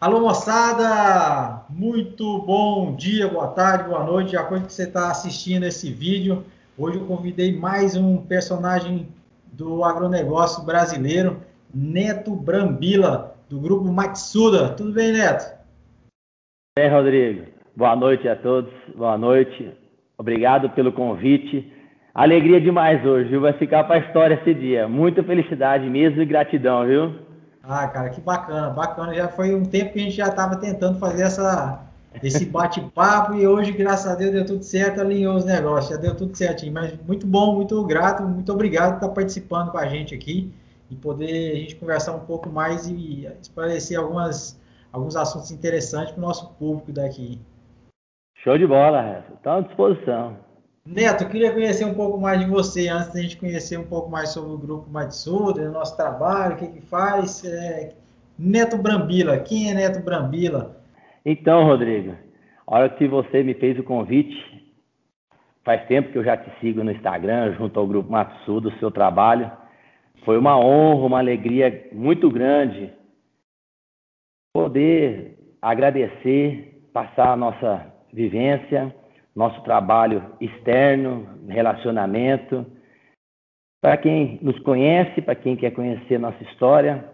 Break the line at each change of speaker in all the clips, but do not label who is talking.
Alô, moçada! Muito bom dia, boa tarde, boa noite, já coisa que você está assistindo esse vídeo. Hoje eu convidei mais um personagem do agronegócio brasileiro, Neto Brambila, do grupo Matsuda. Tudo bem, Neto?
Bem, Rodrigo. Boa noite a todos, boa noite. Obrigado pelo convite. Alegria demais hoje, viu? Vai ficar para a história esse dia. Muita felicidade mesmo e gratidão, viu?
Ah, cara, que bacana, bacana. Já foi um tempo que a gente já estava tentando fazer essa, esse bate-papo e hoje, graças a Deus, deu tudo certo, alinhou os negócios, já deu tudo certinho. Mas muito bom, muito grato, muito obrigado por estar participando com a gente aqui e poder a gente conversar um pouco mais e esclarecer algumas, alguns assuntos interessantes para o nosso público daqui.
Show de bola, Estou à disposição.
Neto, queria conhecer um pouco mais de você, antes da gente conhecer um pouco mais sobre o Grupo Matsuda, o nosso trabalho, o que que faz. É... Neto Brambila, quem é Neto Brambila?
Então, Rodrigo, a hora que você me fez o convite, faz tempo que eu já te sigo no Instagram, junto ao Grupo Matsuda, o seu trabalho. Foi uma honra, uma alegria muito grande poder agradecer, passar a nossa vivência nosso trabalho externo, relacionamento. Para quem nos conhece, para quem quer conhecer nossa história,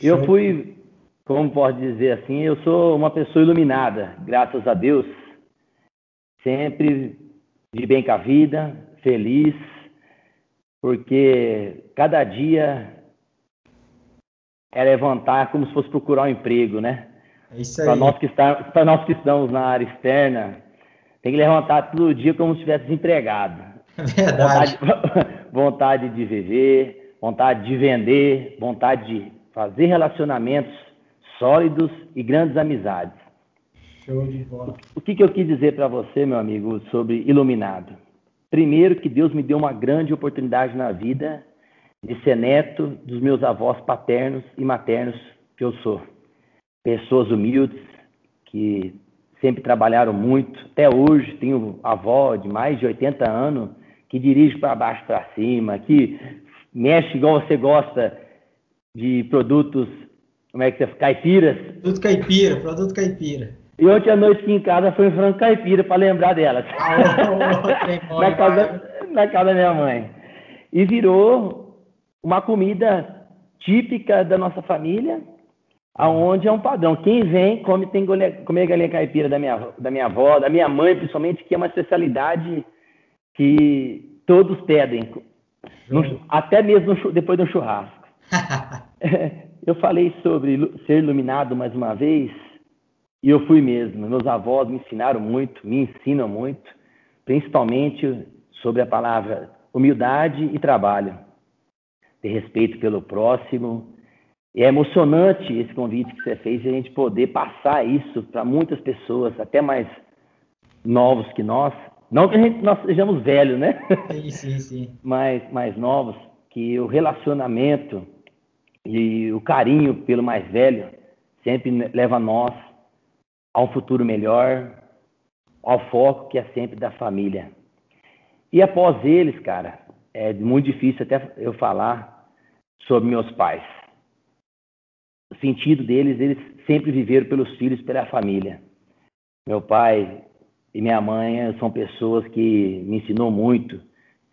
eu fui, como pode dizer assim, eu sou uma pessoa iluminada, graças a Deus, sempre de bem com a vida, feliz, porque cada dia é levantar como se fosse procurar um emprego, né? É para nós, que para nós que estamos na área externa, tem que levantar todo dia como se estivesse desempregado.
Verdade.
Vontade, vontade de viver, vontade de vender, vontade de fazer relacionamentos sólidos e grandes amizades.
Show de bola.
O que, que eu quis dizer para você, meu amigo, sobre iluminado? Primeiro, que Deus me deu uma grande oportunidade na vida de ser neto dos meus avós paternos e maternos que eu sou. Pessoas humildes que sempre trabalharam muito. Até hoje tenho avó de mais de 80 anos que dirige para baixo para cima, que mexe igual você gosta de produtos, como é que você caipiras?
Produto caipira, produto caipira.
E ontem à noite aqui em casa foi um frango caipira para lembrar delas.
Oh,
na, casa, na casa da minha mãe. E virou uma comida típica da nossa família aonde é um padrão. Quem vem come tem que comer galinha caipira da minha, da minha avó, da minha mãe, principalmente, que é uma especialidade que todos pedem, no, até mesmo depois do churrasco. eu falei sobre ser iluminado mais uma vez, e eu fui mesmo. Meus avós me ensinaram muito, me ensinam muito, principalmente sobre a palavra humildade e trabalho. Ter respeito pelo próximo, é emocionante esse convite que você fez e a gente poder passar isso para muitas pessoas, até mais novos que nós. Não que a gente, nós sejamos velhos, né?
Sim, sim, sim.
Mas mais novos, que o relacionamento e o carinho pelo mais velho sempre leva nós a um futuro melhor, ao foco que é sempre da família. E após eles, cara, é muito difícil até eu falar sobre meus pais sentido deles, eles sempre viveram pelos filhos, pela família. Meu pai e minha mãe são pessoas que me ensinou muito.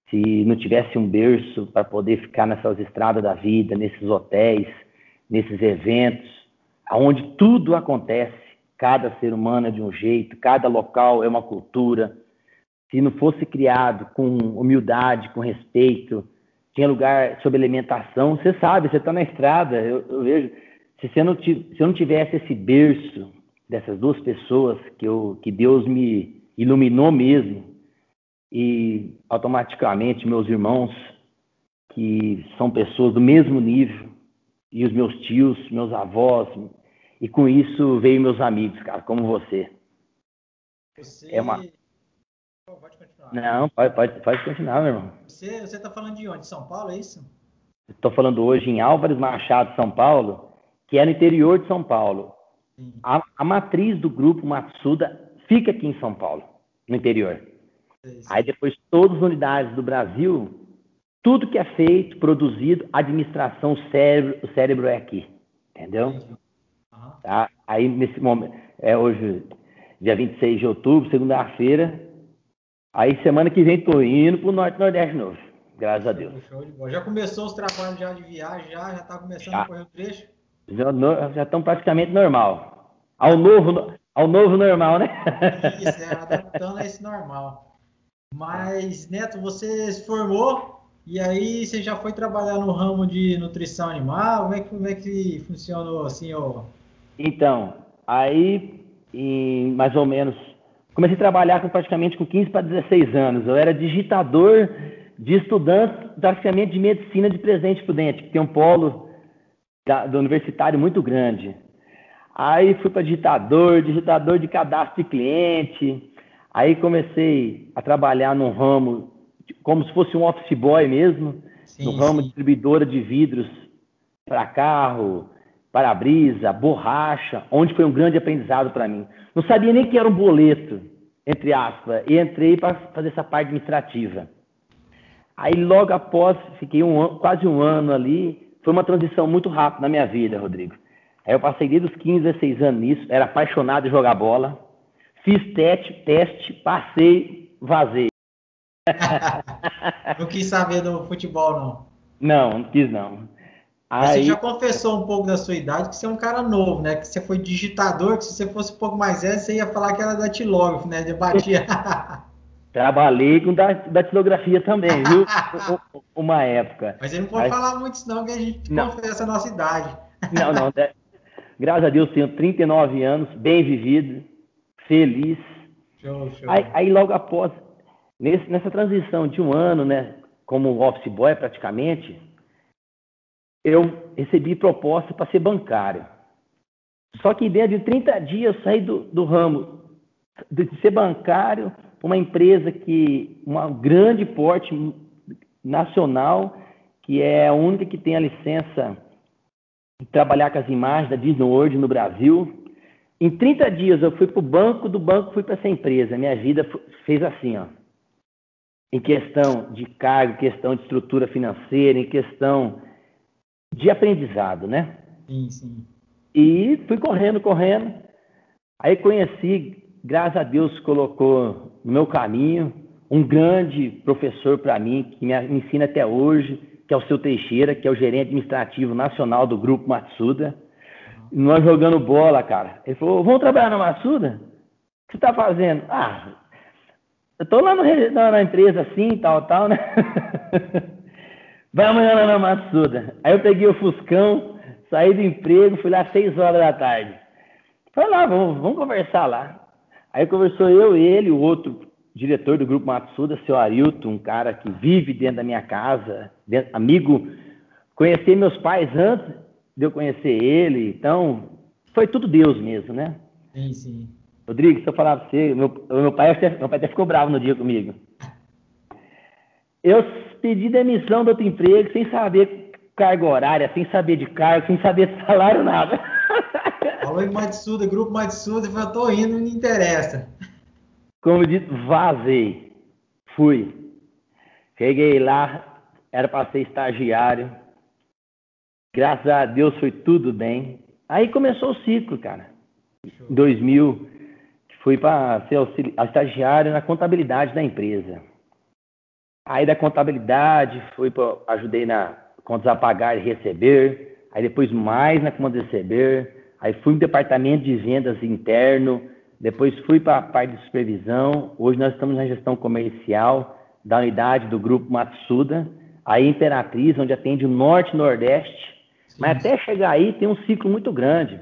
Se não tivesse um berço para poder ficar nessas estradas da vida, nesses hotéis, nesses eventos, aonde tudo acontece, cada ser humano é de um jeito, cada local é uma cultura. Se não fosse criado com humildade, com respeito, tinha lugar sobre alimentação, você sabe, você está na estrada, eu, eu vejo se, você não, se eu não tivesse esse berço dessas duas pessoas que, eu, que Deus me iluminou mesmo, e automaticamente meus irmãos, que são pessoas do mesmo nível, e os meus tios, meus avós, e com isso veio meus amigos, cara, como você.
Você. É uma...
Pode continuar. Não, pode, pode, pode continuar, meu irmão.
Você está falando de onde? São Paulo, é isso?
Estou falando hoje em Álvares Machado, São Paulo, que é no interior de São Paulo. A, a, matriz do grupo Matsuda fica aqui em São Paulo, no interior. Aí depois todas as unidades do Brasil, tudo que é feito, produzido, administração, cérebro, o cérebro é aqui, entendeu? Tá? Aí, nesse momento, é hoje, dia 26 de outubro, segunda-feira. Aí, semana que vem, tô indo pro Norte Nordeste de novo. Graças a Deus.
Já começou os trabalhos já de viagem, já? Já tá começando já. a correr o trecho?
Já estão praticamente normal. Ao novo, ao novo normal, né?
Isso, é, adaptando a esse normal. Mas, Neto, você se formou e aí você já foi trabalhar no ramo de nutrição animal? Como é que, como é que funcionou assim, ó?
Então, aí, em mais ou menos, comecei a trabalhar com, praticamente com 15 para 16 anos. Eu era digitador de estudantes, praticamente de medicina de Presidente Prudente, que tem um polo da, do universitário muito grande. Aí fui para digitador, digitador de cadastro de cliente. Aí comecei a trabalhar num ramo, como se fosse um office boy mesmo, sim, no ramo sim. distribuidora de vidros para carro, para-brisa, borracha, onde foi um grande aprendizado para mim. Não sabia nem que era um boleto, entre aspas, e entrei para fazer essa parte administrativa. Aí logo após, fiquei um, quase um ano ali, foi uma transição muito rápida na minha vida, Rodrigo. Aí eu passei desde os 15, 16 anos nisso, era apaixonado em jogar bola, fiz teste, teste passei, vazei.
não quis saber do futebol, não.
Não, não quis não.
Aí... Você já confessou um pouco da sua idade, que você é um cara novo, né? Que você foi digitador, que se você fosse um pouco mais velho, você ia falar que era datilógrafo, né? Debatia.
Trabalhei com datilografia também, viu? Uma época.
Mas ele não pode Mas... falar muito, não, que a gente não. confessa a nossa idade.
Não, não. Graças a Deus tenho 39 anos, bem vivido, feliz. Show, show. Aí, aí logo após, nesse, nessa transição de um ano, né, como office boy praticamente, eu recebi proposta para ser bancário. Só que dentro de 30 dias eu saí do, do ramo de ser bancário uma empresa que, uma grande porte nacional, que é a única que tem a licença de trabalhar com as imagens da Disney World no Brasil. Em 30 dias eu fui para o banco, do banco fui para essa empresa. Minha vida fez assim, ó. Em questão de cargo, questão de estrutura financeira, em questão de aprendizado, né?
Sim, sim.
E fui correndo, correndo. Aí conheci graças a Deus, colocou no meu caminho um grande professor para mim, que me ensina até hoje, que é o seu Teixeira, que é o gerente administrativo nacional do Grupo Matsuda. Nós jogando bola, cara. Ele falou: Vamos trabalhar na Matsuda? O que você está fazendo? Ah, eu estou lá no, na, empresa assim, tal, tal, né? Vai amanhã lá na Matsuda. Aí eu peguei o Fuscão, saí do emprego, fui lá às seis horas da tarde. Falei lá, vamos, vamos conversar lá. Aí conversou eu, ele, o outro diretor do grupo Matsuda, seu Arilton, um cara que vive dentro da minha casa, dentro, amigo. Conheci meus pais antes de eu conhecer ele, então foi tudo Deus mesmo, né?
Sim, sim.
Rodrigo, se eu falar pra você, meu, meu, pai, meu pai até ficou bravo no dia comigo. Eu pedi demissão do outro emprego sem saber carga horária, sem saber de cargo, sem saber de salário, nada.
Em Matsuda, grupo Matsuda, falou, tô indo, não me interessa.
Como dito, vazei. Fui. Cheguei lá, era para ser estagiário. Graças a Deus foi tudo bem. Aí começou o ciclo, cara. Em 2000, fui para ser estagiário na contabilidade da empresa. Aí da contabilidade, fui pra, ajudei na contas a pagar e receber. Aí depois mais na conta de receber Aí fui no departamento de vendas interno, depois fui para a parte de supervisão. Hoje nós estamos na gestão comercial da unidade do grupo Matsuda, aí Imperatriz, onde atende o norte e nordeste. Sim. Mas até chegar aí tem um ciclo muito grande.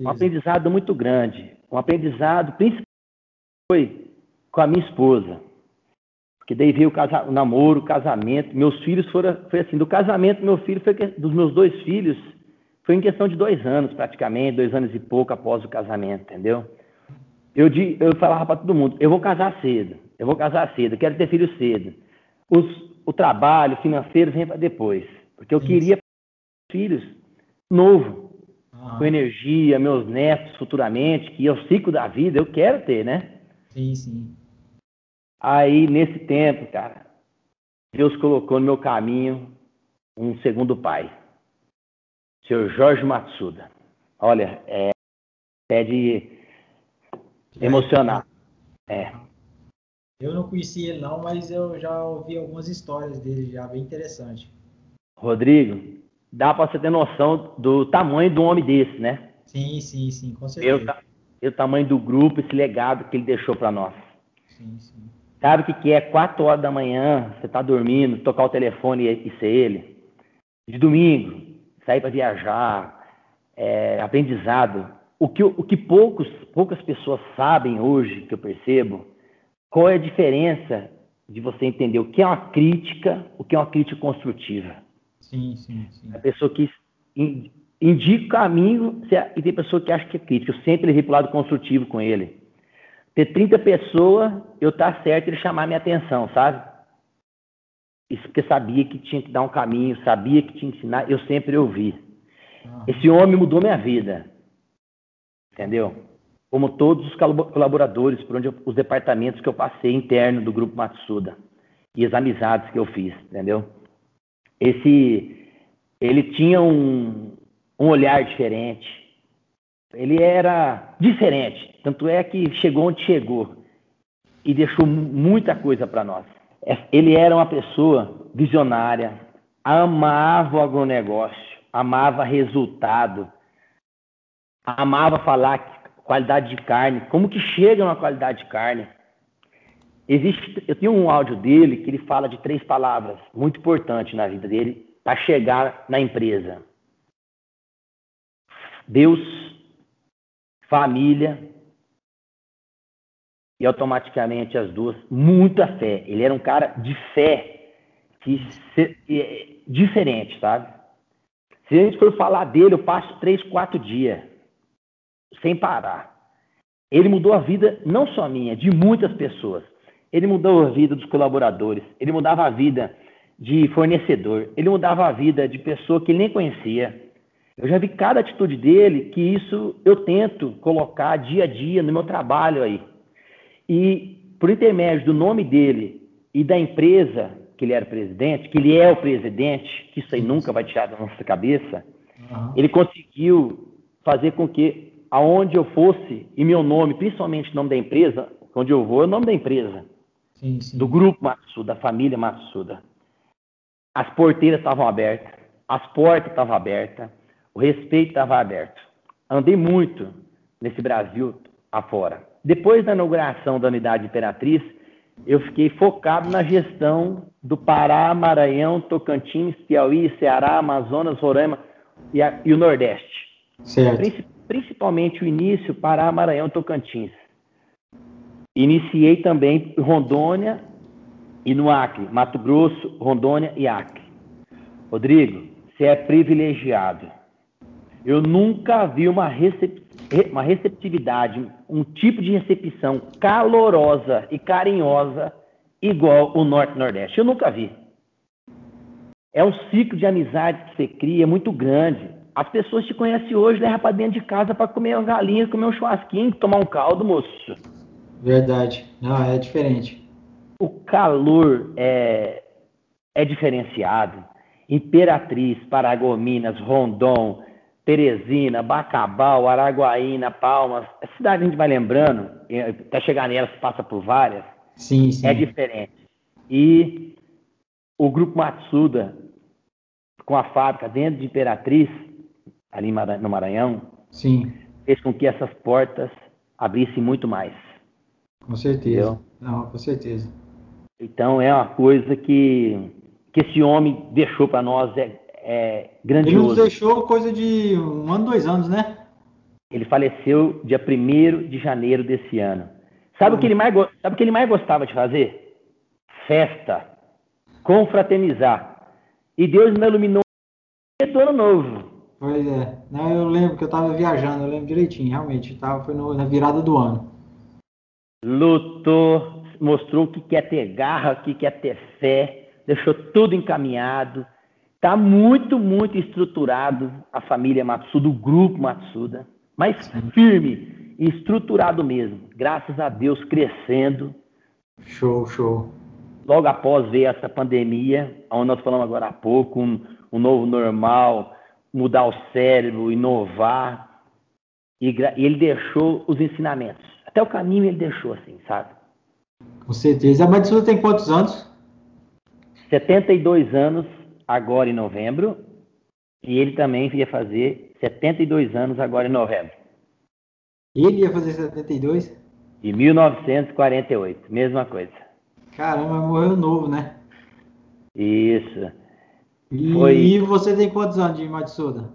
Um aprendizado muito grande. Um aprendizado principalmente foi com a minha esposa. Porque daí veio o, casa, o namoro, o casamento. Meus filhos foram, foi assim, do casamento, meu filho foi dos meus dois filhos, foi em questão de dois anos, praticamente, dois anos e pouco após o casamento, entendeu? Eu, eu falava para todo mundo: eu vou casar cedo, eu vou casar cedo, quero ter filho cedo. Os, o trabalho financeiro vem para depois, porque eu Isso. queria filhos novo, ah. com energia, meus netos futuramente, que é o ciclo da vida, eu quero ter, né?
Sim, sim.
Aí, nesse tempo, cara, Deus colocou no meu caminho um segundo pai. Seu Jorge Matsuda. Olha, é, até de emocionar. É.
Eu não conheci ele não, mas eu já ouvi algumas histórias dele, já bem interessante.
Rodrigo, dá para você ter noção do tamanho de um homem desse, né?
Sim, sim, sim, com certeza.
E o tamanho do grupo, esse legado que ele deixou para nós. Sim, sim. Sabe o que, que é? Quatro horas da manhã, você tá dormindo, tocar o telefone e, e ser ele. De domingo, sair para viajar, é, aprendizado. O que, o que poucos, poucas pessoas sabem hoje, que eu percebo, qual é a diferença de você entender o que é uma crítica, o que é uma crítica construtiva.
Sim, sim, sim.
A pessoa que indica o caminho e tem pessoa que acha que é crítica. Eu sempre levei para o lado construtivo com ele. Ter 30 pessoas, eu tá certo ele chamar minha atenção, sabe? Isso porque sabia que tinha que dar um caminho, sabia que tinha que ensinar, eu sempre ouvi. Esse homem mudou minha vida. Entendeu? Como todos os colaboradores, por onde eu, os departamentos que eu passei interno do grupo Matsuda e as amizades que eu fiz, entendeu? Esse ele tinha um, um olhar diferente. Ele era diferente, tanto é que chegou onde chegou e deixou muita coisa para nós. É, ele era uma pessoa visionária, amava o agronegócio, amava resultado, amava falar qualidade de carne, como que chega uma qualidade de carne. Existe, eu tenho um áudio dele que ele fala de três palavras muito importantes na vida dele para chegar na empresa. Deus, família e automaticamente as duas, muita fé. Ele era um cara de fé, que, é, diferente, sabe? Se a gente for falar dele, eu passo três, quatro dias sem parar. Ele mudou a vida, não só minha, de muitas pessoas. Ele mudou a vida dos colaboradores, ele mudava a vida de fornecedor, ele mudava a vida de pessoa que ele nem conhecia. Eu já vi cada atitude dele que isso eu tento colocar dia a dia no meu trabalho aí. E por intermédio do nome dele e da empresa que ele era presidente, que ele é o presidente, que isso aí nunca vai tirar da nossa cabeça, uhum. ele conseguiu fazer com que aonde eu fosse e meu nome, principalmente o nome da empresa, onde eu vou é o nome da empresa, sim, sim. do grupo Matsuda, da família Matsuda. As porteiras estavam abertas, as portas estavam abertas, o respeito estava aberto. Andei muito nesse Brasil afora. Depois da inauguração da unidade Imperatriz, eu fiquei focado na gestão do Pará, Maranhão, Tocantins, Piauí, Ceará, Amazonas, Roraima e, a, e o Nordeste.
Certo.
Principalmente o início, Pará, Maranhão, Tocantins. Iniciei também Rondônia e no Acre, Mato Grosso, Rondônia e Acre. Rodrigo, você é privilegiado. Eu nunca vi uma, recep... uma receptividade, um tipo de recepção calorosa e carinhosa igual o Norte Nordeste. Eu nunca vi. É um ciclo de amizade que você cria muito grande. As pessoas te conhecem hoje, leva para dentro de casa para comer uma galinha, comer um churrasquinho, tomar um caldo, moço.
Verdade. Não, é diferente.
O calor é, é diferenciado. Imperatriz, Paragominas, Rondon, Teresina, Bacabal, Araguaína, Palmas, a cidade a gente vai lembrando, até chegar nelas passa por várias,
sim, sim.
é diferente. E o Grupo Matsuda, com a fábrica dentro de Imperatriz, ali no Maranhão,
sim.
fez com que essas portas abrissem muito mais.
Com certeza. Não, com certeza.
Então é uma coisa que, que esse homem deixou para nós, é, é, grandioso. Ele nos
deixou coisa de um ano, dois anos, né?
Ele faleceu dia 1 de janeiro desse ano. Sabe, hum. o que ele mais, sabe o que ele mais gostava de fazer? Festa. Confraternizar. E Deus me iluminou do ano novo.
Pois é. Não, eu lembro que eu estava viajando, eu lembro direitinho, realmente. Tava, foi no, na virada do ano.
Lutou, mostrou que quer ter garra, que quer ter fé, deixou tudo encaminhado Está muito, muito estruturado a família Matsuda, o grupo Matsuda, mas firme e estruturado mesmo. Graças a Deus, crescendo.
Show, show.
Logo após ver essa pandemia, onde nós falamos agora há pouco, um, um novo normal, mudar o cérebro, inovar. e, ele deixou os ensinamentos. Até o caminho ele deixou, assim, sabe?
Com certeza. A Madsuda tem quantos anos?
72 anos agora em novembro. E ele também ia fazer 72 anos agora em novembro.
Ele ia fazer 72?
De 1948, mesma coisa.
Caramba, morreu novo, né?
Isso.
E, Foi... e você tem quantos anos de Matsuda?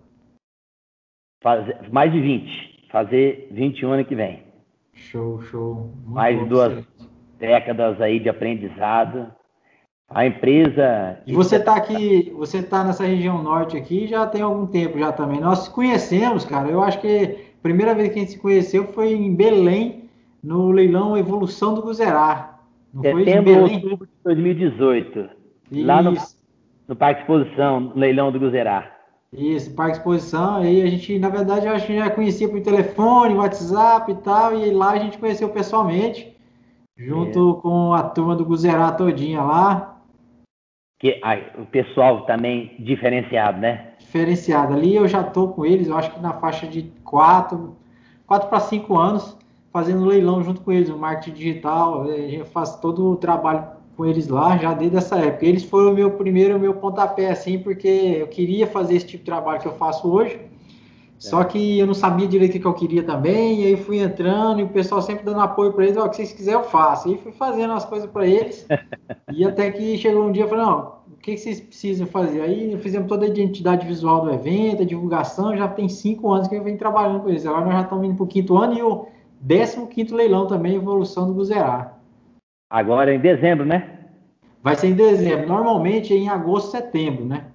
Faz... Mais de 20. Fazer 21 ano que vem.
Show, show.
Muito Mais duas décadas aí de aprendizado. A empresa.
E você está aqui, você está nessa região norte aqui já tem algum tempo já também. Nós conhecemos, cara. Eu acho que a primeira vez que a gente se conheceu foi em Belém, no leilão Evolução do Guzerá.
Não Setembro ou outubro de 2018. Isso. Lá no, no Parque Exposição, no leilão do Guzerá.
Isso, Parque Exposição. Aí a gente, na verdade, eu acho que já conhecia por telefone, WhatsApp e tal. E lá a gente conheceu pessoalmente, junto é. com a turma do Guzerá todinha lá
que o pessoal também diferenciado, né?
Diferenciado. Ali eu já estou com eles, eu acho que na faixa de 4, 4 para 5 anos, fazendo leilão junto com eles, o marketing digital, a gente faz todo o trabalho com eles lá, já desde essa época. Eles foram o meu primeiro, meu pontapé, assim, porque eu queria fazer esse tipo de trabalho que eu faço hoje, só que eu não sabia direito o que eu queria também, e aí fui entrando, e o pessoal sempre dando apoio para eles, ó, o que vocês quiserem eu faço. E fui fazendo as coisas para eles, e até que chegou um dia, eu falei, não, o que vocês precisam fazer? Aí fizemos toda a identidade visual do evento, a divulgação, já tem cinco anos que eu venho trabalhando com eles. Agora nós já estamos indo para o quinto ano, e o décimo quinto leilão também, evolução do Guzerá.
Agora em dezembro, né?
Vai ser em dezembro, normalmente é em agosto, setembro, né?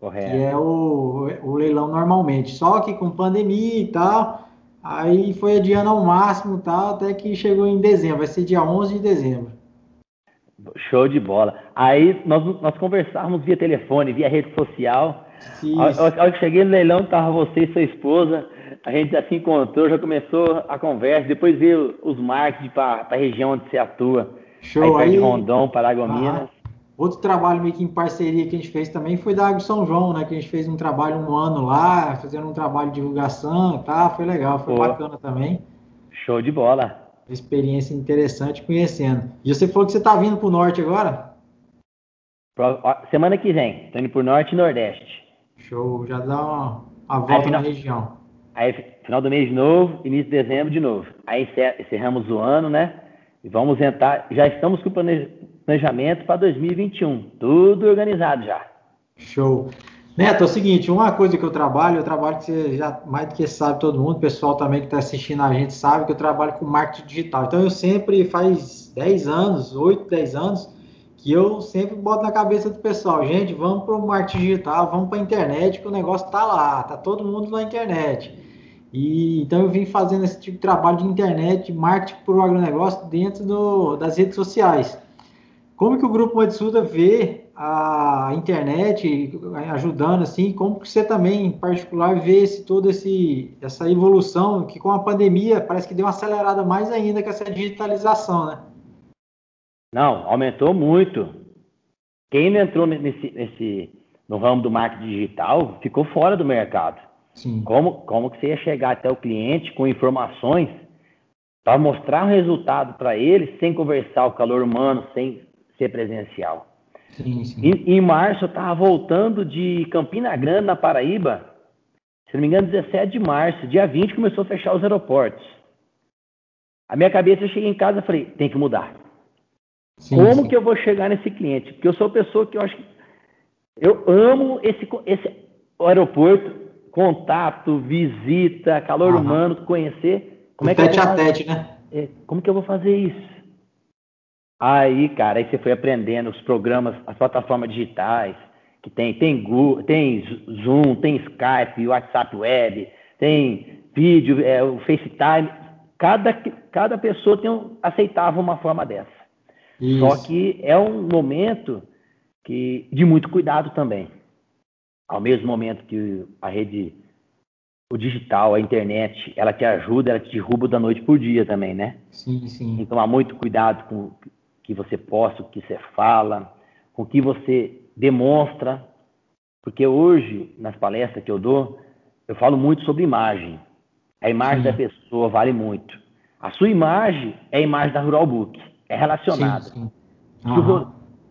Correto.
Que é o, o leilão normalmente. Só que com pandemia e tal, aí foi adiando ao máximo tal, até que chegou em dezembro. Vai ser dia 11 de dezembro.
Show de bola. Aí nós, nós conversávamos via telefone, via rede social. Ao, ao que cheguei no leilão, estava você e sua esposa. A gente já se encontrou, já começou a conversa. Depois veio os marketing para a região onde você atua.
Show aí.
aí... de Rondon, Paragominas.
Outro trabalho meio que em parceria que a gente fez também foi da Água São João, né? Que a gente fez um trabalho um ano lá, fazendo um trabalho de divulgação e tá? Foi legal, foi Pô. bacana também.
Show de bola.
Experiência interessante conhecendo. E você falou que você está vindo para o norte agora?
Semana que vem, tô indo para o norte e nordeste.
Show, já dá uma, uma volta aí, final, na região.
Aí, final do mês de novo, início de dezembro de novo. Aí encerramos o ano, né? E vamos entrar, já estamos com o planejamento para 2021. Tudo organizado já.
Show. Neto, é o seguinte, uma coisa que eu trabalho, eu trabalho que você já mais do que sabe todo mundo, o pessoal também que está assistindo a gente sabe que eu trabalho com marketing digital. Então eu sempre, faz 10 anos, 8, 10 anos, que eu sempre boto na cabeça do pessoal, gente, vamos para o marketing digital, vamos para a internet, que o negócio está lá, está todo mundo na internet. E, então eu vim fazendo esse tipo de trabalho de internet, marketing para o agronegócio dentro do, das redes sociais. Como que o Grupo Matsuda vê a internet ajudando assim? Como que você também, em particular, vê esse, toda esse, essa evolução que com a pandemia parece que deu uma acelerada mais ainda com essa digitalização, né?
Não, aumentou muito. Quem não entrou nesse, nesse, no ramo do marketing digital ficou fora do mercado.
Sim.
Como, como que você ia chegar até o cliente com informações para mostrar um resultado para ele sem conversar o calor humano, sem ser presencial.
Sim, sim.
Em, em março, eu estava voltando de Campina Grande, na Paraíba. Se não me engano, 17 de março. Dia 20 começou a fechar os aeroportos. A minha cabeça, eu cheguei em casa e falei, tem que mudar. Sim, Como sim. que eu vou chegar nesse cliente? Porque eu sou pessoa que eu acho que... Eu amo esse, esse aeroporto, contato, visita, calor Aham. humano, conhecer.
Como o é que tete a tete, né?
É, como que eu vou fazer isso? Aí, cara, aí você foi aprendendo os programas, as plataformas digitais, que tem, tem Google, tem Zoom, tem Skype, WhatsApp Web, tem vídeo, é, o FaceTime. Cada, cada pessoa tem um, aceitava uma forma dessa. Isso. Só que é um momento que, de muito cuidado também. Ao mesmo momento que a rede, o digital, a internet, ela te ajuda, ela te derruba da noite por dia também, né?
Sim, sim.
Tem que tomar muito cuidado com que você posta, o que você fala, com o que você demonstra. Porque hoje, nas palestras que eu dou, eu falo muito sobre imagem. A imagem sim. da pessoa vale muito. A sua imagem é a imagem da Rural Book. É relacionada. Sim, sim. Se, o,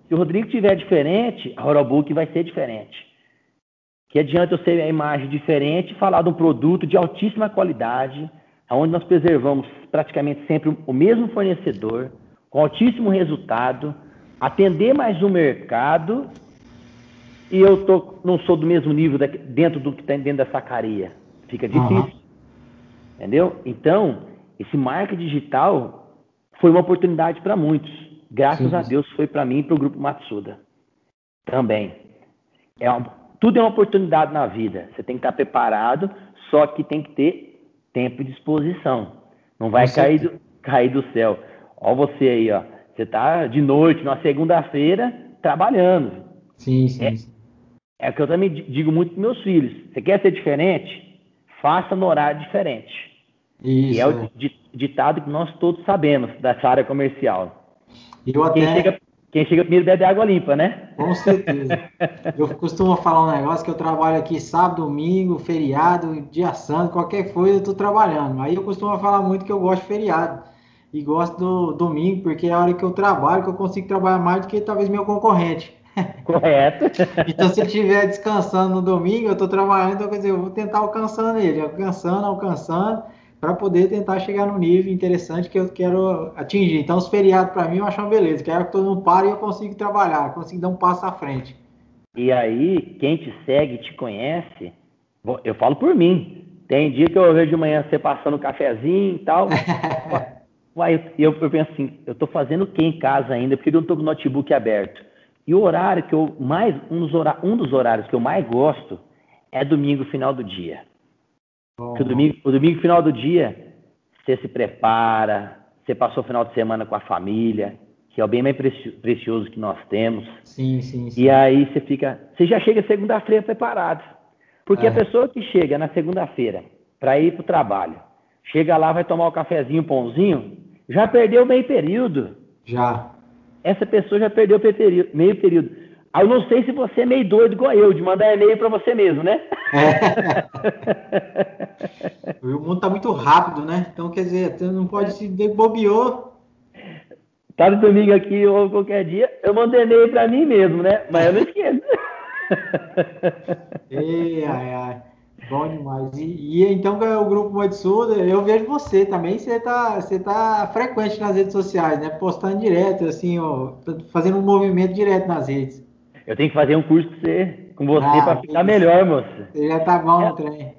se, o, Rodrigo tiver diferente, a Rural Book vai ser diferente. Que adianta eu ser a imagem diferente e falar de um produto de altíssima qualidade, onde nós preservamos praticamente sempre o mesmo fornecedor, com altíssimo resultado, atender mais o mercado e eu tô, não sou do mesmo nível dentro do que está dentro da sacaria. Fica difícil. Uhum. Entendeu? Então, esse marca digital foi uma oportunidade para muitos. Graças sim, a Deus foi para mim e para o grupo Matsuda. Também. É uma, tudo é uma oportunidade na vida. Você tem que estar preparado, só que tem que ter tempo e disposição. Não vai cair do, cair do céu. Olha você aí, ó. Você está de noite, numa segunda-feira, trabalhando.
Sim, sim. É,
é o que eu também digo muito para meus filhos. Você quer ser diferente? Faça no horário diferente. Isso. E é o ditado que nós todos sabemos dessa área comercial.
Eu até...
quem, chega, quem chega primeiro bebe água limpa, né?
Com certeza. eu costumo falar um negócio que eu trabalho aqui sábado, domingo, feriado, dia santo, qualquer coisa eu estou trabalhando. Aí eu costumo falar muito que eu gosto de feriado. E gosto do domingo, porque é a hora que eu trabalho, que eu consigo trabalhar mais do que talvez meu concorrente.
Correto.
então, se ele estiver descansando no domingo, eu estou trabalhando, então, quer dizer, eu vou tentar alcançando ele, alcançando, alcançando, para poder tentar chegar no nível interessante que eu quero atingir. Então, os feriados, para mim, eu acho uma beleza. Quero que todo mundo pare e eu consigo trabalhar, consigo dar um passo à frente.
E aí, quem te segue, te conhece, eu falo por mim. Tem dia que eu vejo de manhã você passando um cafezinho e tal. Uai, eu, eu penso assim, eu estou fazendo o que em casa ainda? Porque eu não estou com o notebook aberto. E o horário que eu mais, um dos, horários, um dos horários que eu mais gosto é domingo final do dia. Oh. O, domingo, o domingo final do dia, você se prepara, você passou o final de semana com a família, que é o bem mais precioso que nós temos.
Sim, sim, sim.
E aí você fica, você já chega segunda-feira preparado. Porque é. a pessoa que chega na segunda-feira para ir para o trabalho, chega lá, vai tomar o um cafezinho, um pãozinho, já perdeu meio período.
Já
essa pessoa já perdeu meio período. Ah, eu não sei se você é meio doido igual eu, de mandar e-mail para você mesmo, né? É.
o mundo está muito rápido, né? Então, quer dizer, você não pode se bobeou.
Tá no domingo aqui ou qualquer dia, eu mando e-mail para mim mesmo, né? Mas eu não esqueço.
Ei, ai, ai. Bom demais. E, e então o grupo Moitsuda, eu vejo você também, você tá, você tá frequente nas redes sociais, né? Postando direto, assim, ó, fazendo um movimento direto nas redes.
Eu tenho que fazer um curso com você, com você ah, para ficar melhor, moço.
Você já tá bom é, no trem.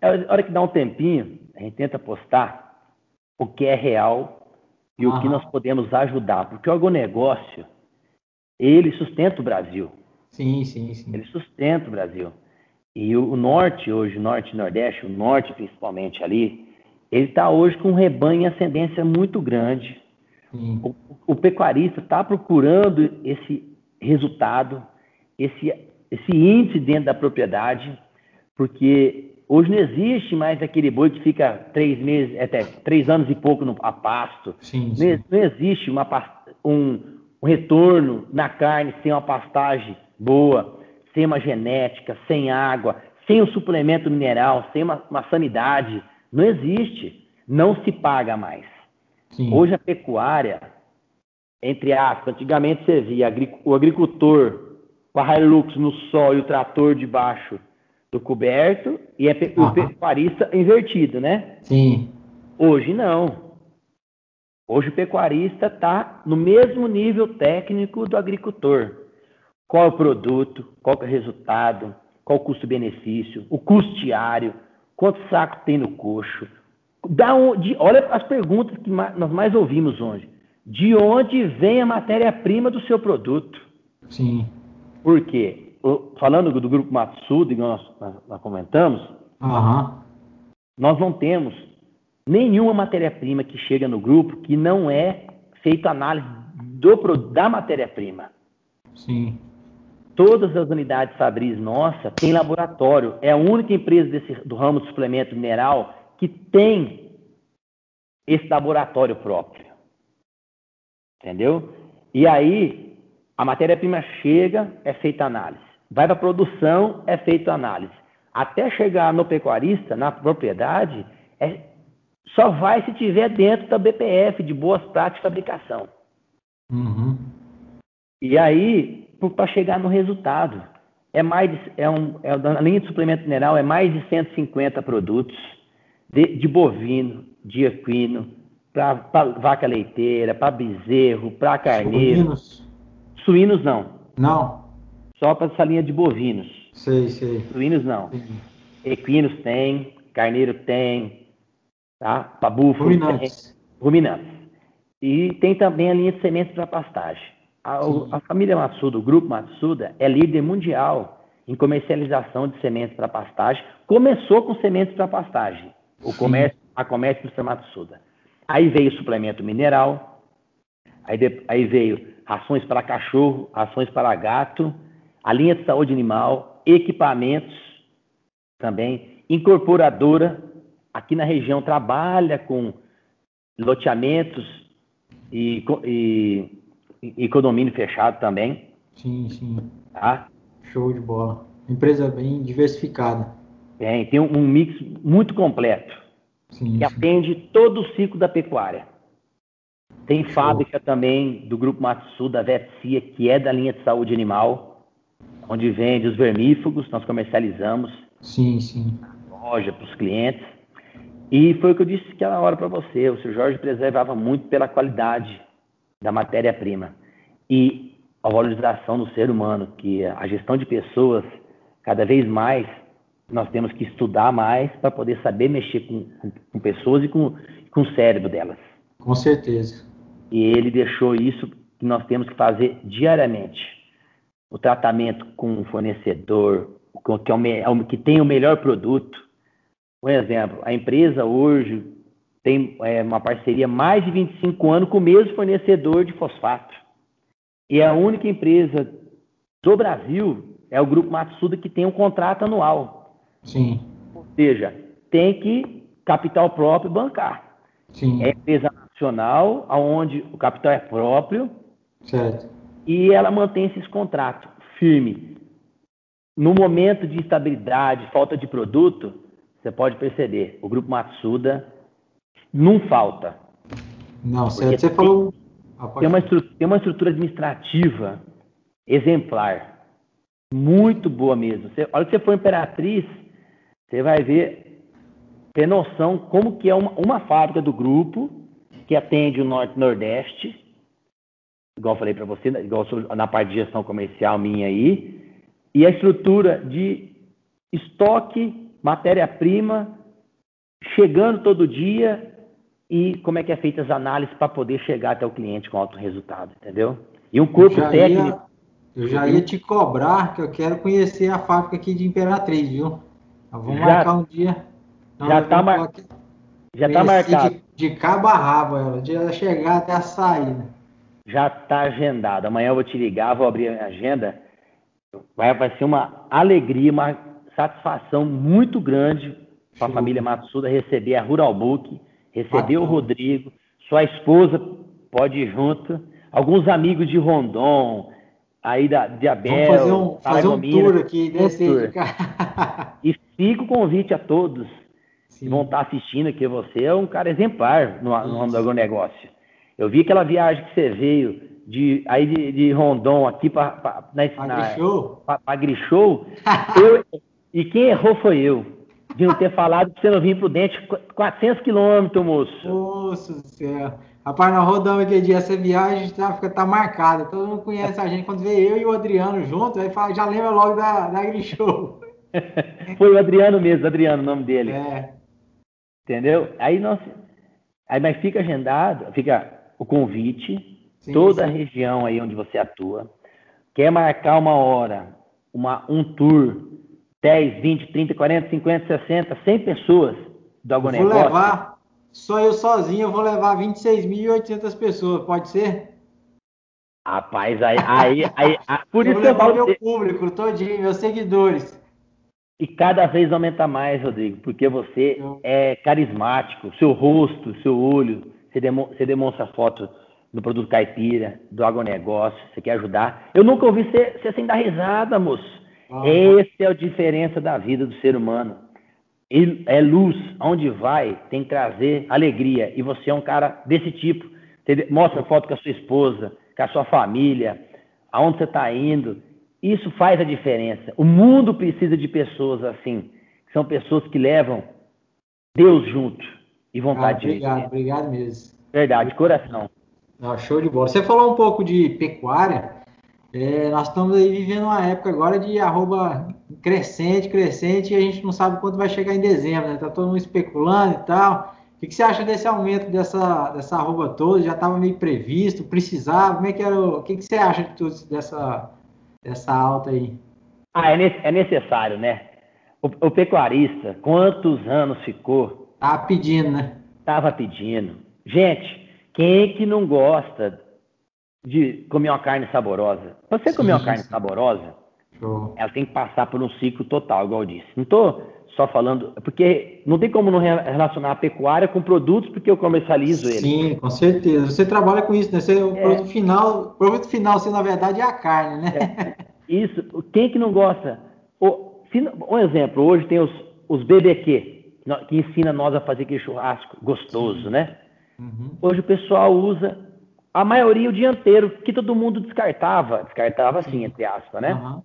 É a hora que dá um tempinho, a gente tenta postar o que é real e o que nós podemos ajudar. Porque o agronegócio, ele sustenta o Brasil.
Sim, sim, sim.
Ele sustenta o Brasil. E o, norte hoje, o norte e nordeste, o norte principalmente ali, ele está hoje com um rebanho em ascendência muito grande. O, o, pecuarista está procurando esse resultado, esse, esse índice dentro da propriedade, porque hoje não existe mais aquele boi que fica três meses, até três anos e pouco no, a pasto.
Sim, sim.
Não, não, existe uma, um, um retorno na carne sem uma pastagem boa sem uma genética, sem água, sem um suplemento mineral, sem uma, uma sanidade. Não existe. Não se paga mais. Sim. Hoje a pecuária, entre aspas, antigamente você via o agricultor com a Hilux no sol e o trator debaixo do coberto e é o pecuarista invertido, né?
Sim.
Hoje não. Hoje o pecuarista está no mesmo nível técnico do agricultor qual é o produto, qual é o resultado, qual o custo-benefício, o custo quanto saco tem no coxo. Da onde, olha as perguntas que nós mais ouvimos hoje. De onde vem a matéria-prima do seu produto?
Sim.
Por quê? Falando do grupo Matsuda, que nós, nós, nós comentamos,
uhum.
nós não temos nenhuma matéria-prima que chega no grupo que não é feita análise do, da matéria-prima.
Sim.
Todas as unidades Fabris nossa têm laboratório. É a única empresa desse, do ramo de suplemento mineral que tem esse laboratório próprio. Entendeu? E aí, a matéria-prima chega, é feita análise. Vai para a produção, é feita análise. Até chegar no pecuarista, na propriedade, É, só vai se tiver dentro da BPF, de boas práticas de fabricação.
Uhum.
E aí, para chegar no resultado, é mais de, é um, é, a linha de suplemento mineral é mais de 150 produtos de, de bovino, de equino, para vaca leiteira, para bezerro, para carneiro. Suínos? Suínos não.
Não.
Só para essa linha de bovinos.
Sei, sei.
Suínos não. Equinos tem, carneiro tem, tá? Para búfalo
Ruminantes.
tem. Ruminantes. E tem também a linha de sementes para pastagem. A, a, família Matsuda, o grupo Matsuda, é líder mundial em comercialização de sementes para pastagem. Começou com sementes para pastagem, o comércio, a comércio do Matsuda. Aí veio suplemento mineral, aí, de, aí veio rações para cachorro, rações para gato, a linha de saúde animal, equipamentos também, incorporadora, aqui na região trabalha com loteamentos e, e, e condomínio fechado também.
Sim, sim.
Tá?
Show de bola. Empresa bem diversificada.
Tem, tem um, um mix muito completo sim, que sim. atende todo o ciclo da pecuária. Tem Show. fábrica também do Grupo Matsu, da Vetsia, que é da linha de saúde animal, onde vende os vermífugos, nós comercializamos.
Sim, sim.
Loja para os clientes. E foi o que eu disse aquela hora para você. O Sr. Jorge preservava muito pela qualidade da matéria-prima e a valorização do ser humano, que a gestão de pessoas, cada vez mais, nós temos que estudar mais para poder saber mexer com, com, pessoas e com, com o cérebro delas.
Com certeza.
E ele deixou isso que nós temos que fazer diariamente. O tratamento com o fornecedor, que, é o, que tem o melhor produto, um exemplo, a empresa hoje tem é, uma parceria mais de 25 anos com o mesmo fornecedor de fosfato. E a única empresa do Brasil é o Grupo Matsuda que tem um contrato anual.
Sim.
Ou seja, tem que capital próprio bancar.
Sim.
É empresa nacional, onde o capital é próprio.
Certo.
E ela mantém esses contratos firme. No momento de instabilidade, falta de produto, você pode perceber, o grupo Matsuda não falta.
Não. Você falou.
Tem uma, tem uma estrutura administrativa exemplar. Muito boa mesmo. Você, olha que você for imperatriz, você vai ver, ter noção como que é uma, uma fábrica do grupo que atende o Norte e Nordeste, igual eu falei para você, igual na parte de gestão comercial minha aí, e a estrutura de estoque matéria-prima chegando todo dia e como é que é feita as análises para poder chegar até o cliente com alto resultado, entendeu? E um corpo eu técnico.
Ia, eu já ia te cobrar que eu quero conhecer a fábrica aqui de Imperatriz, viu? vamos já, marcar um dia.
já está mar... já tá marcado.
De, de cabo a rabo, ela, de chegar até a saída.
Já está agendado. Amanhã eu vou te ligar, vou abrir a agenda. Vai, vai ser uma alegria, uma satisfação muito grande para a família Matsuda receber a Rural Book, receber o Rodrigo, sua esposa pode ir junto, alguns amigos de Rondon, aí da, de Abel.
Vamos fazer um, fazer um tour aqui desse tour.
E fica o convite a todos Sim. que vão estar assistindo aqui. Você é um cara exemplar no, no ramo do agronegócio. Eu vi aquela viagem que você veio de, aí de, de Rondon aqui para na,
para
Grichou. eu, e quem errou foi eu. De não ter falado que você não vinha prudente 400 quilômetros, moço.
Nossa do céu. Rapaz, nós rodamos aquele dia essa viagem, tá, tá marcada. Todo mundo conhece a gente. Quando vê eu e o Adriano juntos, aí fala, já lembra logo da, da Grishow.
Foi o Adriano mesmo, Adriano, o nome dele.
É.
Entendeu? Aí nós. Aí, mas fica agendado, fica o convite, sim, toda sim. a região aí onde você atua. Quer marcar uma hora, uma, um tour 10, 20, 30, 40, 50, 60, 100 pessoas do agronegócio.
Vou levar, só eu sozinho, eu vou levar 26.800 pessoas, pode ser?
Rapaz, aí, aí, aí, aí por
eu
isso eu falo...
meu público todinho, meus seguidores.
E cada vez aumenta mais, Rodrigo, porque você eu... é carismático, seu rosto, seu olho, você, demo, você demonstra foto do produto caipira, do agronegócio, você quer ajudar. Eu nunca ouvi você, você sem dar risada, moço. Ah, Essa é a diferença da vida do ser humano. é luz, aonde vai, tem que trazer alegria. E você é um cara desse tipo. Mostra foto com a sua esposa, com a sua família, aonde você está indo. Isso faz a diferença. O mundo precisa de pessoas assim. São pessoas que levam Deus junto e vontade
ah, obrigado, de Obrigado mesmo.
Verdade, coração.
Ah, show de bola. Você falou um pouco de pecuária. É, nós estamos aí vivendo uma época agora de arroba crescente, crescente, e a gente não sabe quando vai chegar em dezembro, né? Tá todo mundo especulando e tal. O que, você acha desse aumento dessa, dessa arroba toda? Já estava meio previsto, precisava? Como é que era? O, o que, que você acha de tudo dessa, dessa alta aí?
Ah, é, é necessário, né? O, o, pecuarista, quantos anos ficou?
Tava pedindo, né?
Tava pedindo. Gente, quem é que não gosta de comer uma carne saborosa? Você comer uma carne saborosa, Show. ela tem que passar por um ciclo total, igual eu disse. Não estou só falando, porque não tem como não relacionar a pecuária com produtos, porque eu comercializo ele.
Sim, com certeza. Você trabalha com isso, né? Você, o é. produto final, o produto final, assim, na verdade, é a carne, né?
É. Isso. Quem que não gosta? O, um exemplo, hoje tem os, os BBQ, que ensina nós a fazer aquele churrasco gostoso, Sim. né? Uhum. Hoje o pessoal usa a maioria o dia inteiro, que todo mundo descartava, descartava assim, entre aspas, né? Uhum.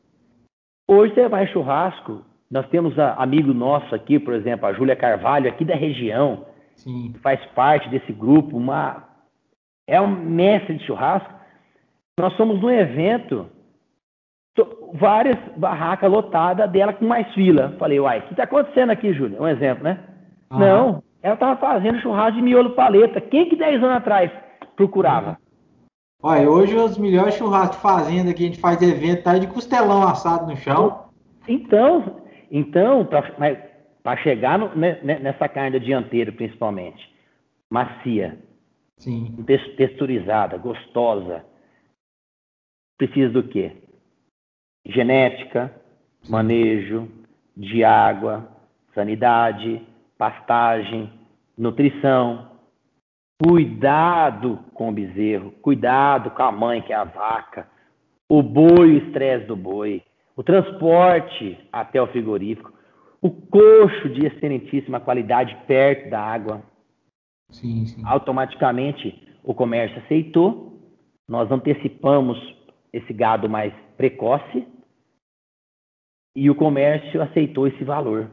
Hoje você vai churrasco, nós temos a, amigo nosso aqui, por exemplo, a Júlia Carvalho, aqui da região, Sim. faz parte desse grupo, uma é um mestre de churrasco. Nós somos num evento, várias barracas lotadas dela com mais fila. Falei, uai, o que está acontecendo aqui, Júlia? Um exemplo, né? Uhum. Não, ela estava fazendo churrasco de miolo paleta. Quem que 10 anos atrás procurava?
Olha, hoje os melhores churrascos de fazenda que a gente faz evento tá de costelão assado no chão.
Então, então para chegar no, né, né, nessa carne dianteira, principalmente, macia, Sim. texturizada, gostosa, precisa do quê? Genética, manejo de água, sanidade, pastagem, nutrição, cuidado com o bezerro, cuidado com a mãe, que é a vaca, o boi, o estresse do boi, o transporte até o frigorífico, o coxo de excelentíssima qualidade perto da água. Sim, sim. Automaticamente o comércio aceitou, nós antecipamos esse gado mais precoce e o comércio aceitou esse valor.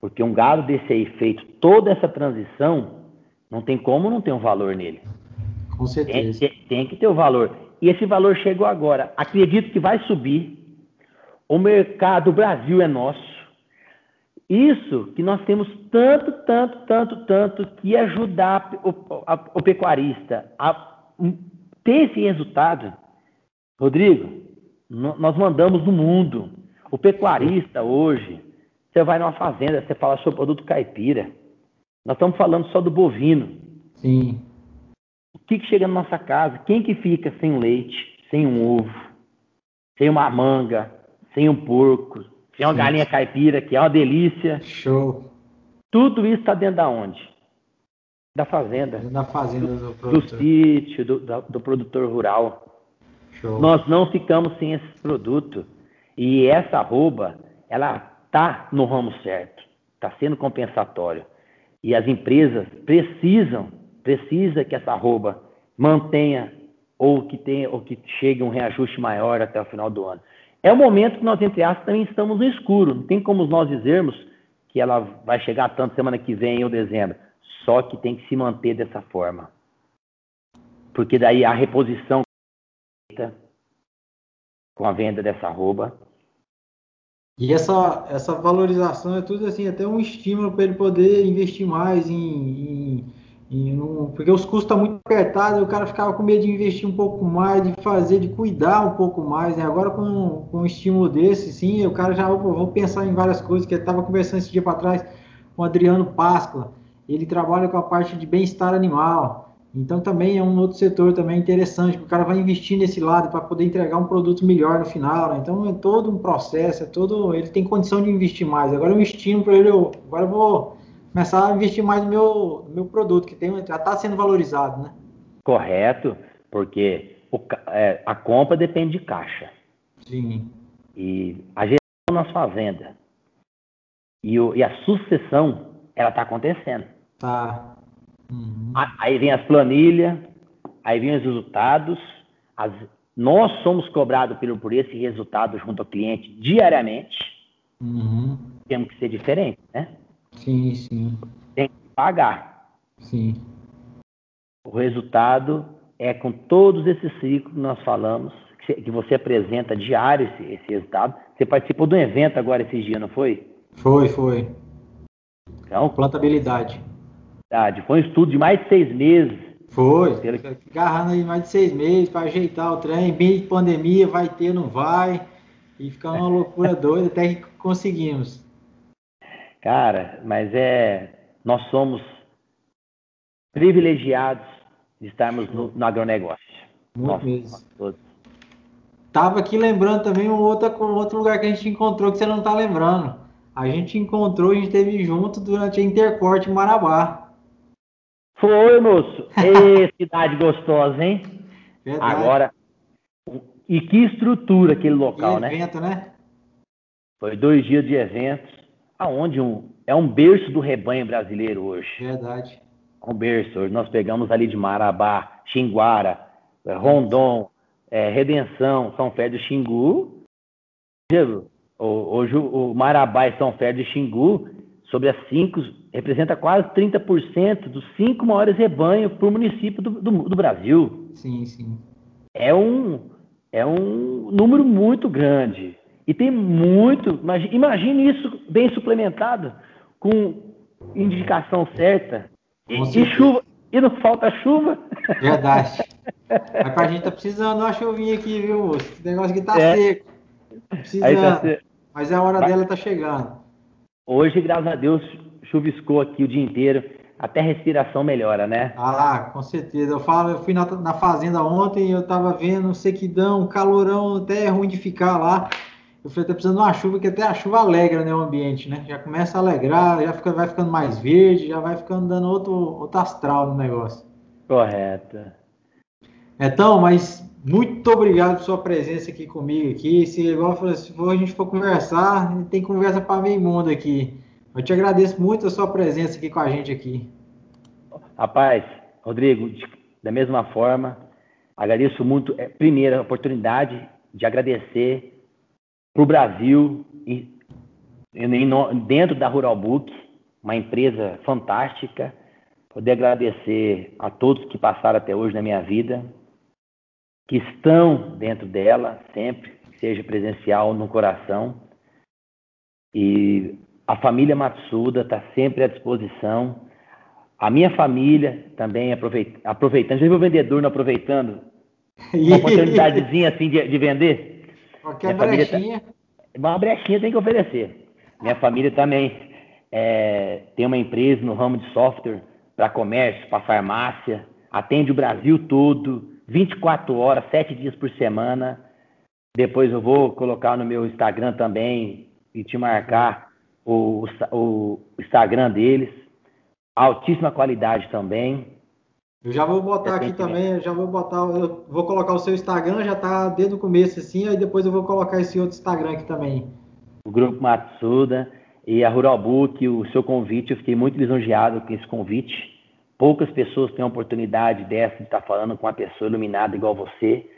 Porque um gado desse aí feito toda essa transição, não tem como não ter um valor nele.
Com certeza.
Tem, tem que ter o um valor. E esse valor chegou agora. Acredito que vai subir. O mercado Brasil é nosso. Isso que nós temos tanto, tanto, tanto, tanto que ajudar o, a, o pecuarista a ter esse resultado. Rodrigo, nós mandamos no mundo. O pecuarista hoje, você vai numa fazenda, você fala sobre produto caipira. Nós estamos falando só do bovino.
Sim.
O que, que chega na nossa casa? Quem que fica sem leite, sem um ovo, sem uma manga, sem um porco, sem uma Sim. galinha caipira, que é uma delícia?
Show.
Tudo isso está dentro da onde? Da fazenda.
Da fazenda do,
do, do sítio, do, do, produtor rural. Show. Nós não ficamos sem esse produto. E essa arroba, ela está no ramo certo, está sendo compensatório. E as empresas precisam, precisa que essa arroba mantenha ou que tenha ou que chegue um reajuste maior até o final do ano. É o momento que nós, entre aspas, também estamos no escuro. Não tem como nós dizermos que ela vai chegar tanto semana que vem ou dezembro. Só que tem que se manter dessa forma. Porque daí a reposição com a venda dessa arroba
e essa, essa valorização é tudo assim, até um estímulo para ele poder investir mais em. em, em um, porque os custos estão tá muito apertados, o cara ficava com medo de investir um pouco mais, de fazer, de cuidar um pouco mais. Né? Agora, com, com um estímulo desse, sim, o cara já vou pensar em várias coisas, que ele estava conversando esse dia para trás com o Adriano Páscoa. Ele trabalha com a parte de bem-estar animal. Então também é um outro setor também interessante, porque o cara vai investir nesse lado para poder entregar um produto melhor no final. Né? Então é todo um processo, é todo, ele tem condição de investir mais. Agora eu investindo para ele, eu, agora eu vou começar a investir mais no meu, no meu produto, que tem, já está sendo valorizado, né?
Correto, porque o, é, a compra depende de caixa.
Sim.
E a gestão nas fazendas. E, o, e a sucessão, ela está acontecendo.
Tá.
Uhum. Aí vem as planilhas, aí vem os resultados. As, nós somos cobrados por, por esse resultado junto ao cliente diariamente.
Uhum.
Temos que ser diferente, né?
Sim, sim.
Tem que pagar.
Sim.
O resultado é com todos esses ciclos que nós falamos, que você apresenta diário esse, esse resultado. Você participou de um evento agora esses dias, não foi?
Foi, foi. Então, plantabilidade.
Foi um estudo de mais de seis meses.
Foi. Agarrando aí mais de seis meses para ajeitar o trem. Bem de pandemia, vai ter, não vai. E ficar uma loucura doida até que conseguimos.
Cara, mas é. Nós somos privilegiados de estarmos no, no agronegócio.
Muito nós, mesmo. Nós Tava aqui lembrando também um outro, um outro lugar que a gente encontrou que você não tá lembrando. A gente encontrou, a gente esteve junto durante a Intercorte em Marabá.
Foi, moço. Cidade gostosa, hein? Verdade. Agora, e que estrutura aquele local,
que evento, né? né?
Foi dois dias de eventos, aonde um, é um berço do rebanho brasileiro hoje.
Verdade.
Um berço. Hoje nós pegamos ali de Marabá, Xinguara, Rondon, é, Redenção, São Fé do Xingu. Hoje o Marabá e São Fé do Xingu, sobre as cinco, representa quase 30% dos cinco maiores rebanhos para o município do, do, do, Brasil.
Sim, sim.
É um, é um número muito grande. E tem muito. Imagine isso bem suplementado, com indicação certa. E, e, chuva. E não falta chuva.
Verdade. Mas pra gente tá precisando de uma chuvinha aqui, viu, moço? Esse negócio aqui tá é. seco. Precisando. Tá Mas a hora Mas... dela tá chegando.
Hoje, graças a Deus, chuviscou aqui o dia inteiro. Até a respiração melhora, né?
Ah, com certeza. Eu falo, eu fui na, na fazenda ontem e eu tava vendo sequidão, calorão, até é ruim de ficar lá. Eu falei, tá precisando de uma chuva, que até a chuva alegra né, o ambiente, né? Já começa a alegrar, já fica, vai ficando mais verde, já vai ficando dando outro, outro astral no negócio.
Correto.
Então, mas muito obrigado por sua presença aqui comigo aqui. Se igual se for, a gente for conversar, tem conversa para meio mundo aqui. Eu te agradeço muito a sua presença aqui com a gente aqui.
Rapaz, Rodrigo, da mesma forma, agradeço muito, é, primeiro, a oportunidade de agradecer para o Brasil, e, dentro da Rural Book, uma empresa fantástica, poder agradecer a todos que passaram até hoje na minha vida, que estão dentro dela sempre, seja presencial no coração. E a família Matsuda está sempre à disposição. A minha família também aproveitando. Já viu o vendedor não aproveitando? Uma oportunidadezinha assim de, de vender?
Qualquer minha tá brechinha. Tá,
uma brechinha tem que oferecer. Minha família também é, tem uma empresa no ramo de software para comércio, para farmácia, atende o Brasil todo 24 horas, 7 dias por semana. Depois eu vou colocar no meu Instagram também e te marcar o, o, Instagram deles. Altíssima qualidade também.
Eu já vou botar aqui também, já vou botar, eu vou colocar o seu Instagram, já tá desde o começo assim, aí depois eu vou colocar esse outro Instagram aqui também.
O Grupo Matsuda e a Rural Book, o seu convite, eu fiquei muito lisonjeado com esse convite. Poucas pessoas têm a oportunidade dessa de estar falando com uma pessoa iluminada igual você.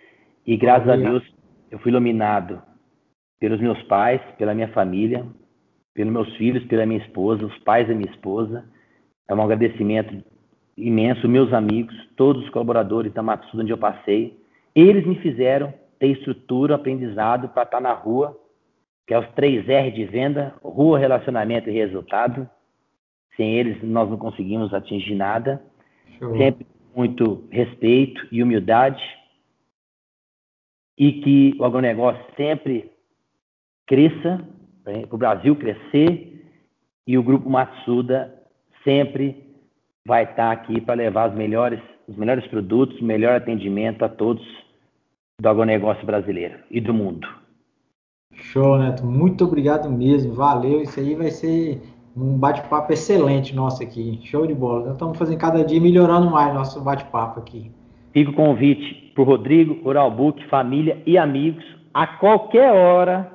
E graças a Deus eu fui iluminado pelos meus pais, pela minha família, pelos meus filhos, pela minha esposa, os pais da minha esposa. É um agradecimento imenso, meus amigos, todos os colaboradores da Matsuda onde eu passei. Eles me fizeram ter estrutura, aprendizado para estar na rua, que é os três R de venda, rua, relacionamento e resultado. Sem eles, nós não conseguimos atingir nada. Show. Sempre muito respeito e humildade. E que o agronegócio sempre cresça, para o Brasil crescer, e o Grupo Matsuda sempre vai estar aqui para levar os melhores, os melhores produtos, o melhor atendimento a todos do agronegócio brasileiro e do mundo.
Show, Neto. Muito obrigado mesmo. Valeu. Isso aí vai ser um bate-papo excelente nosso aqui. Show de bola. Nós estamos fazendo cada dia melhorando mais nosso bate-papo aqui.
Fica o convite para o Rodrigo, Oralbook, família e amigos, a qualquer hora,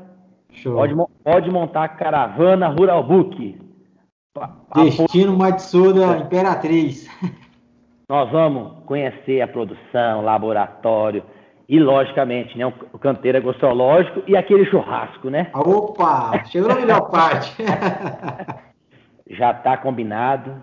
Pode, pode montar a caravana Rural Book.
Destino Matsuda Imperatriz.
Nós vamos conhecer a produção, laboratório e, logicamente, né, o canteiro agroecológico e aquele churrasco, né?
Opa! Chegou na melhor parte.
Já está combinado.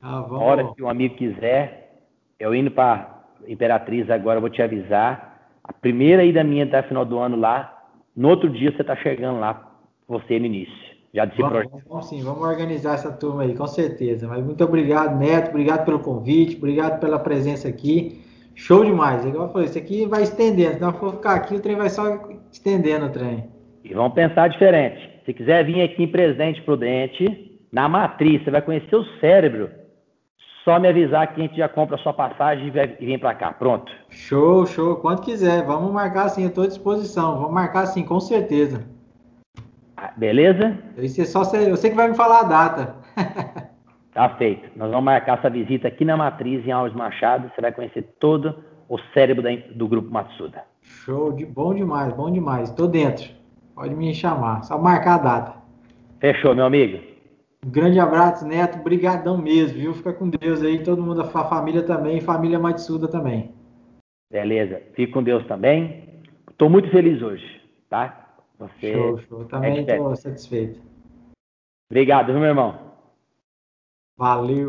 Ah, vamos. A hora que um amigo quiser, eu indo para Imperatriz agora, vou te avisar. A primeira ida minha até final do ano lá, no outro dia você está chegando lá, você no início. Já desse
vamos, projeto. Vamos sim, vamos organizar essa turma aí, com certeza. Mas muito obrigado, Neto. Obrigado pelo convite, obrigado pela presença aqui. Show demais. Igual eu falei, isso aqui vai estendendo. Se não for ficar aqui, o trem vai só estendendo o trem.
E vamos pensar diferente. Se quiser vir aqui em Presidente Prudente, na matriz, você vai conhecer o cérebro. Só me avisar que a gente já compra a sua passagem e vem para cá. Pronto.
Show, show. Quanto quiser. Vamos marcar sim, eu estou à disposição. Vamos marcar sim, com certeza.
Ah, beleza?
Isso é só eu sei que vai me falar a data.
Tá feito. Nós vamos marcar essa visita aqui na Matriz, em Alves Machado. Você vai conhecer todo o cérebro do Grupo Matsuda.
Show, de bom demais, bom demais. Estou dentro. Pode me chamar. Só marcar a data.
Fechou, meu amigo.
Um grande abraço, Neto. Obrigadão mesmo, viu? Fica com Deus aí. Todo mundo, a família também, família Matsuda também.
Beleza. Fique com Deus também. Estou muito feliz hoje, tá?
Você show, show. Também estou é satisfeito.
Obrigado, meu irmão?
Valeu!